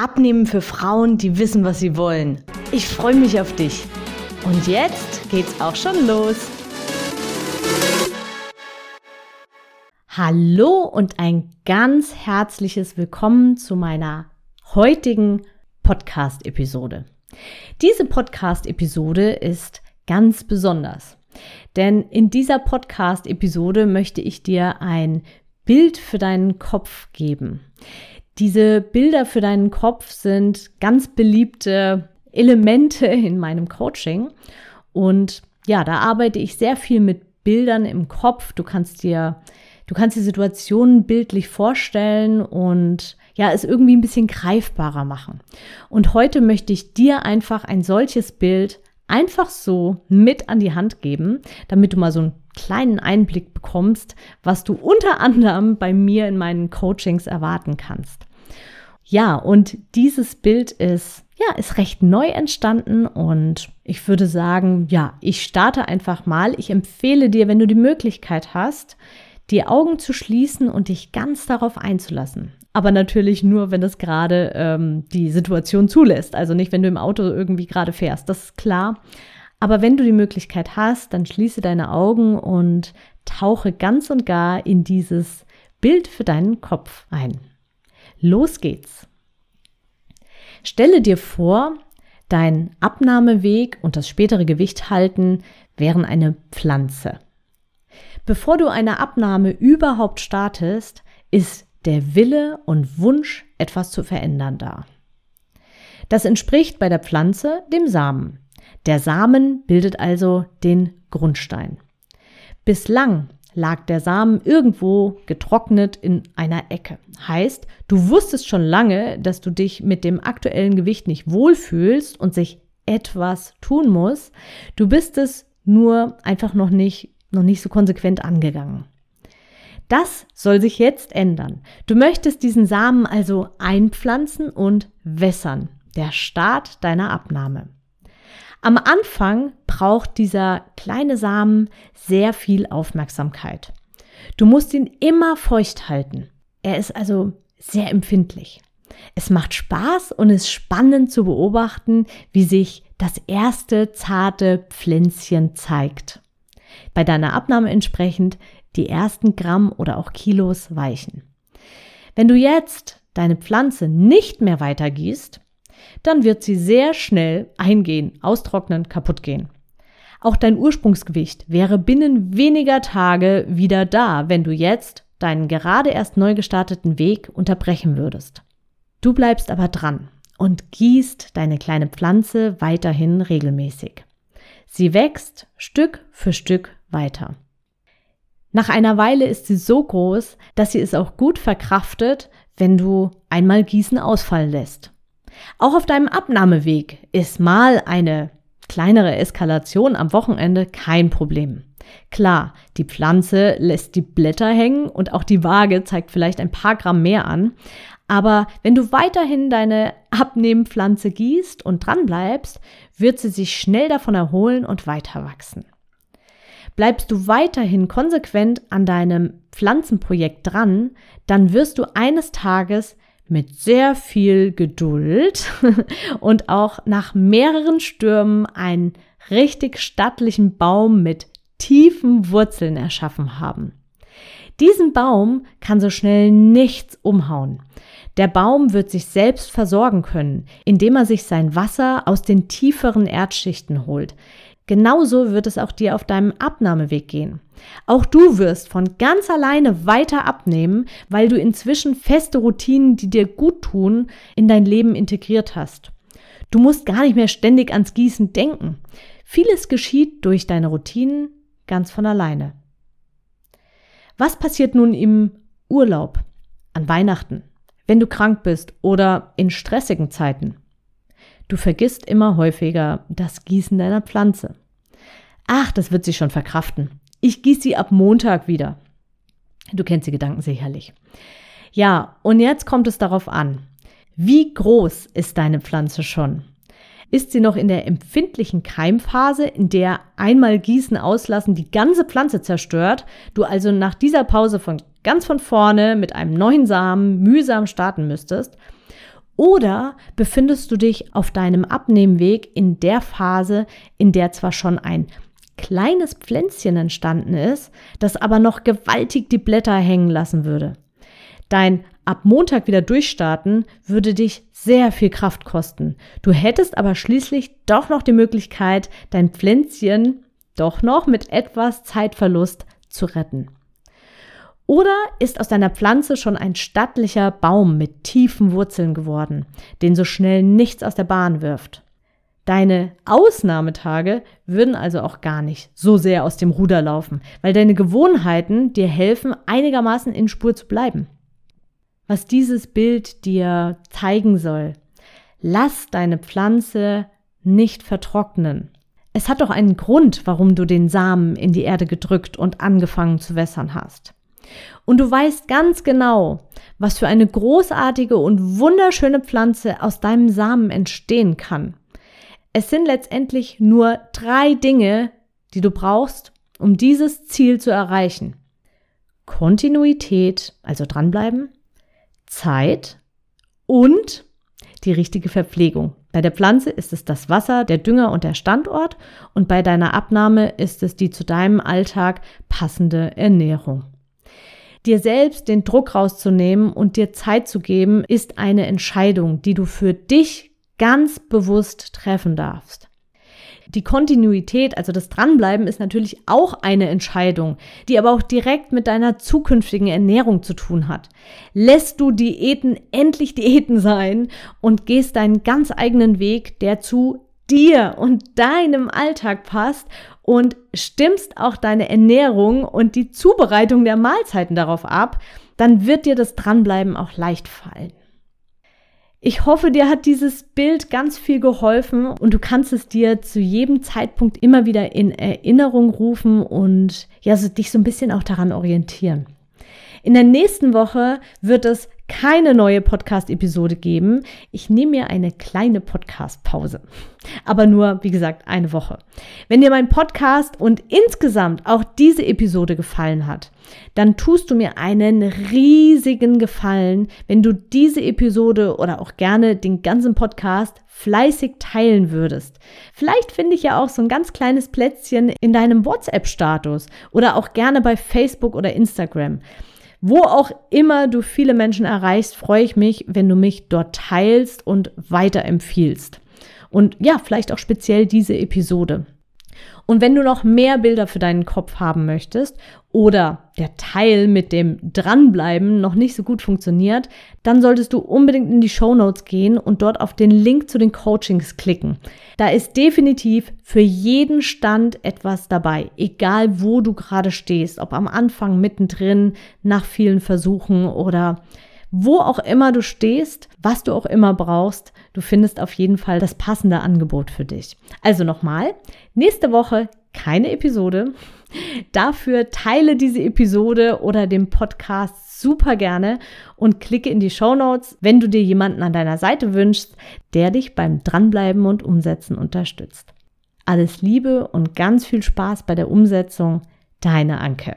Abnehmen für Frauen, die wissen, was sie wollen. Ich freue mich auf dich. Und jetzt geht's auch schon los. Hallo und ein ganz herzliches Willkommen zu meiner heutigen Podcast-Episode. Diese Podcast-Episode ist ganz besonders, denn in dieser Podcast-Episode möchte ich dir ein Bild für deinen Kopf geben. Diese Bilder für deinen Kopf sind ganz beliebte Elemente in meinem Coaching. Und ja, da arbeite ich sehr viel mit Bildern im Kopf. Du kannst dir, du kannst die Situationen bildlich vorstellen und ja, es irgendwie ein bisschen greifbarer machen. Und heute möchte ich dir einfach ein solches Bild einfach so mit an die Hand geben, damit du mal so einen kleinen Einblick bekommst, was du unter anderem bei mir in meinen Coachings erwarten kannst. Ja, und dieses Bild ist, ja, ist recht neu entstanden und ich würde sagen, ja, ich starte einfach mal. Ich empfehle dir, wenn du die Möglichkeit hast, die Augen zu schließen und dich ganz darauf einzulassen. Aber natürlich nur, wenn es gerade ähm, die Situation zulässt. Also nicht, wenn du im Auto irgendwie gerade fährst. Das ist klar. Aber wenn du die Möglichkeit hast, dann schließe deine Augen und tauche ganz und gar in dieses Bild für deinen Kopf ein. Los geht's. Stelle dir vor, dein Abnahmeweg und das spätere Gewicht halten wären eine Pflanze. Bevor du eine Abnahme überhaupt startest, ist der Wille und Wunsch, etwas zu verändern da. Das entspricht bei der Pflanze dem Samen. Der Samen bildet also den Grundstein. Bislang lag der Samen irgendwo getrocknet in einer Ecke. Heißt, du wusstest schon lange, dass du dich mit dem aktuellen Gewicht nicht wohlfühlst und sich etwas tun muss. Du bist es nur einfach noch nicht, noch nicht so konsequent angegangen. Das soll sich jetzt ändern. Du möchtest diesen Samen also einpflanzen und wässern. Der Start deiner Abnahme. Am Anfang braucht dieser kleine Samen sehr viel Aufmerksamkeit. Du musst ihn immer feucht halten. Er ist also sehr empfindlich. Es macht Spaß und ist spannend zu beobachten, wie sich das erste zarte Pflänzchen zeigt. Bei deiner Abnahme entsprechend die ersten Gramm oder auch Kilos weichen. Wenn du jetzt deine Pflanze nicht mehr weitergießt, dann wird sie sehr schnell eingehen, austrocknen, kaputt gehen. Auch dein Ursprungsgewicht wäre binnen weniger Tage wieder da, wenn du jetzt deinen gerade erst neu gestarteten Weg unterbrechen würdest. Du bleibst aber dran und gießt deine kleine Pflanze weiterhin regelmäßig. Sie wächst Stück für Stück weiter. Nach einer Weile ist sie so groß, dass sie es auch gut verkraftet, wenn du einmal Gießen ausfallen lässt. Auch auf deinem Abnahmeweg ist mal eine kleinere Eskalation am Wochenende kein Problem. Klar, die Pflanze lässt die Blätter hängen und auch die Waage zeigt vielleicht ein paar Gramm mehr an. Aber wenn du weiterhin deine Abnehmpflanze gießt und dran bleibst, wird sie sich schnell davon erholen und weiter wachsen. Bleibst du weiterhin konsequent an deinem Pflanzenprojekt dran, dann wirst du eines Tages mit sehr viel Geduld und auch nach mehreren Stürmen einen richtig stattlichen Baum mit tiefen Wurzeln erschaffen haben. Diesen Baum kann so schnell nichts umhauen. Der Baum wird sich selbst versorgen können, indem er sich sein Wasser aus den tieferen Erdschichten holt. Genauso wird es auch dir auf deinem Abnahmeweg gehen. Auch du wirst von ganz alleine weiter abnehmen, weil du inzwischen feste Routinen, die dir gut tun, in dein Leben integriert hast. Du musst gar nicht mehr ständig ans Gießen denken. Vieles geschieht durch deine Routinen ganz von alleine. Was passiert nun im Urlaub, an Weihnachten, wenn du krank bist oder in stressigen Zeiten? Du vergisst immer häufiger das Gießen deiner Pflanze. Ach, das wird sie schon verkraften. Ich gieße sie ab Montag wieder. Du kennst die Gedanken sicherlich. Ja, und jetzt kommt es darauf an. Wie groß ist deine Pflanze schon? Ist sie noch in der empfindlichen Keimphase, in der einmal Gießen auslassen die ganze Pflanze zerstört, du also nach dieser Pause von ganz von vorne mit einem neuen Samen mühsam starten müsstest? Oder befindest du dich auf deinem Abnehmweg in der Phase, in der zwar schon ein kleines Pflänzchen entstanden ist, das aber noch gewaltig die Blätter hängen lassen würde? Dein ab Montag wieder durchstarten würde dich sehr viel Kraft kosten. Du hättest aber schließlich doch noch die Möglichkeit, dein Pflänzchen doch noch mit etwas Zeitverlust zu retten. Oder ist aus deiner Pflanze schon ein stattlicher Baum mit tiefen Wurzeln geworden, den so schnell nichts aus der Bahn wirft? Deine Ausnahmetage würden also auch gar nicht so sehr aus dem Ruder laufen, weil deine Gewohnheiten dir helfen, einigermaßen in Spur zu bleiben. Was dieses Bild dir zeigen soll, lass deine Pflanze nicht vertrocknen. Es hat doch einen Grund, warum du den Samen in die Erde gedrückt und angefangen zu wässern hast. Und du weißt ganz genau, was für eine großartige und wunderschöne Pflanze aus deinem Samen entstehen kann. Es sind letztendlich nur drei Dinge, die du brauchst, um dieses Ziel zu erreichen. Kontinuität, also dranbleiben, Zeit und die richtige Verpflegung. Bei der Pflanze ist es das Wasser, der Dünger und der Standort und bei deiner Abnahme ist es die zu deinem Alltag passende Ernährung. Dir selbst den Druck rauszunehmen und dir Zeit zu geben, ist eine Entscheidung, die du für dich ganz bewusst treffen darfst. Die Kontinuität, also das Dranbleiben, ist natürlich auch eine Entscheidung, die aber auch direkt mit deiner zukünftigen Ernährung zu tun hat. Lässt du Diäten endlich Diäten sein und gehst deinen ganz eigenen Weg, der zu dir und deinem Alltag passt und stimmst auch deine Ernährung und die Zubereitung der Mahlzeiten darauf ab, dann wird dir das Dranbleiben auch leicht fallen. Ich hoffe, dir hat dieses Bild ganz viel geholfen und du kannst es dir zu jedem Zeitpunkt immer wieder in Erinnerung rufen und ja, so dich so ein bisschen auch daran orientieren. In der nächsten Woche wird es keine neue Podcast-Episode geben. Ich nehme mir eine kleine Podcast-Pause. Aber nur, wie gesagt, eine Woche. Wenn dir mein Podcast und insgesamt auch diese Episode gefallen hat, dann tust du mir einen riesigen Gefallen, wenn du diese Episode oder auch gerne den ganzen Podcast fleißig teilen würdest. Vielleicht finde ich ja auch so ein ganz kleines Plätzchen in deinem WhatsApp-Status oder auch gerne bei Facebook oder Instagram. Wo auch immer du viele Menschen erreichst, freue ich mich, wenn du mich dort teilst und weiterempfiehlst. Und ja, vielleicht auch speziell diese Episode. Und wenn du noch mehr Bilder für deinen Kopf haben möchtest oder der Teil mit dem Dranbleiben noch nicht so gut funktioniert, dann solltest du unbedingt in die Show Notes gehen und dort auf den Link zu den Coachings klicken. Da ist definitiv für jeden Stand etwas dabei, egal wo du gerade stehst, ob am Anfang, mittendrin, nach vielen Versuchen oder wo auch immer du stehst, was du auch immer brauchst, du findest auf jeden Fall das passende Angebot für dich. Also nochmal, nächste Woche keine Episode. Dafür teile diese Episode oder den Podcast super gerne und klicke in die Show Notes, wenn du dir jemanden an deiner Seite wünschst, der dich beim Dranbleiben und Umsetzen unterstützt. Alles Liebe und ganz viel Spaß bei der Umsetzung. Deine Anke.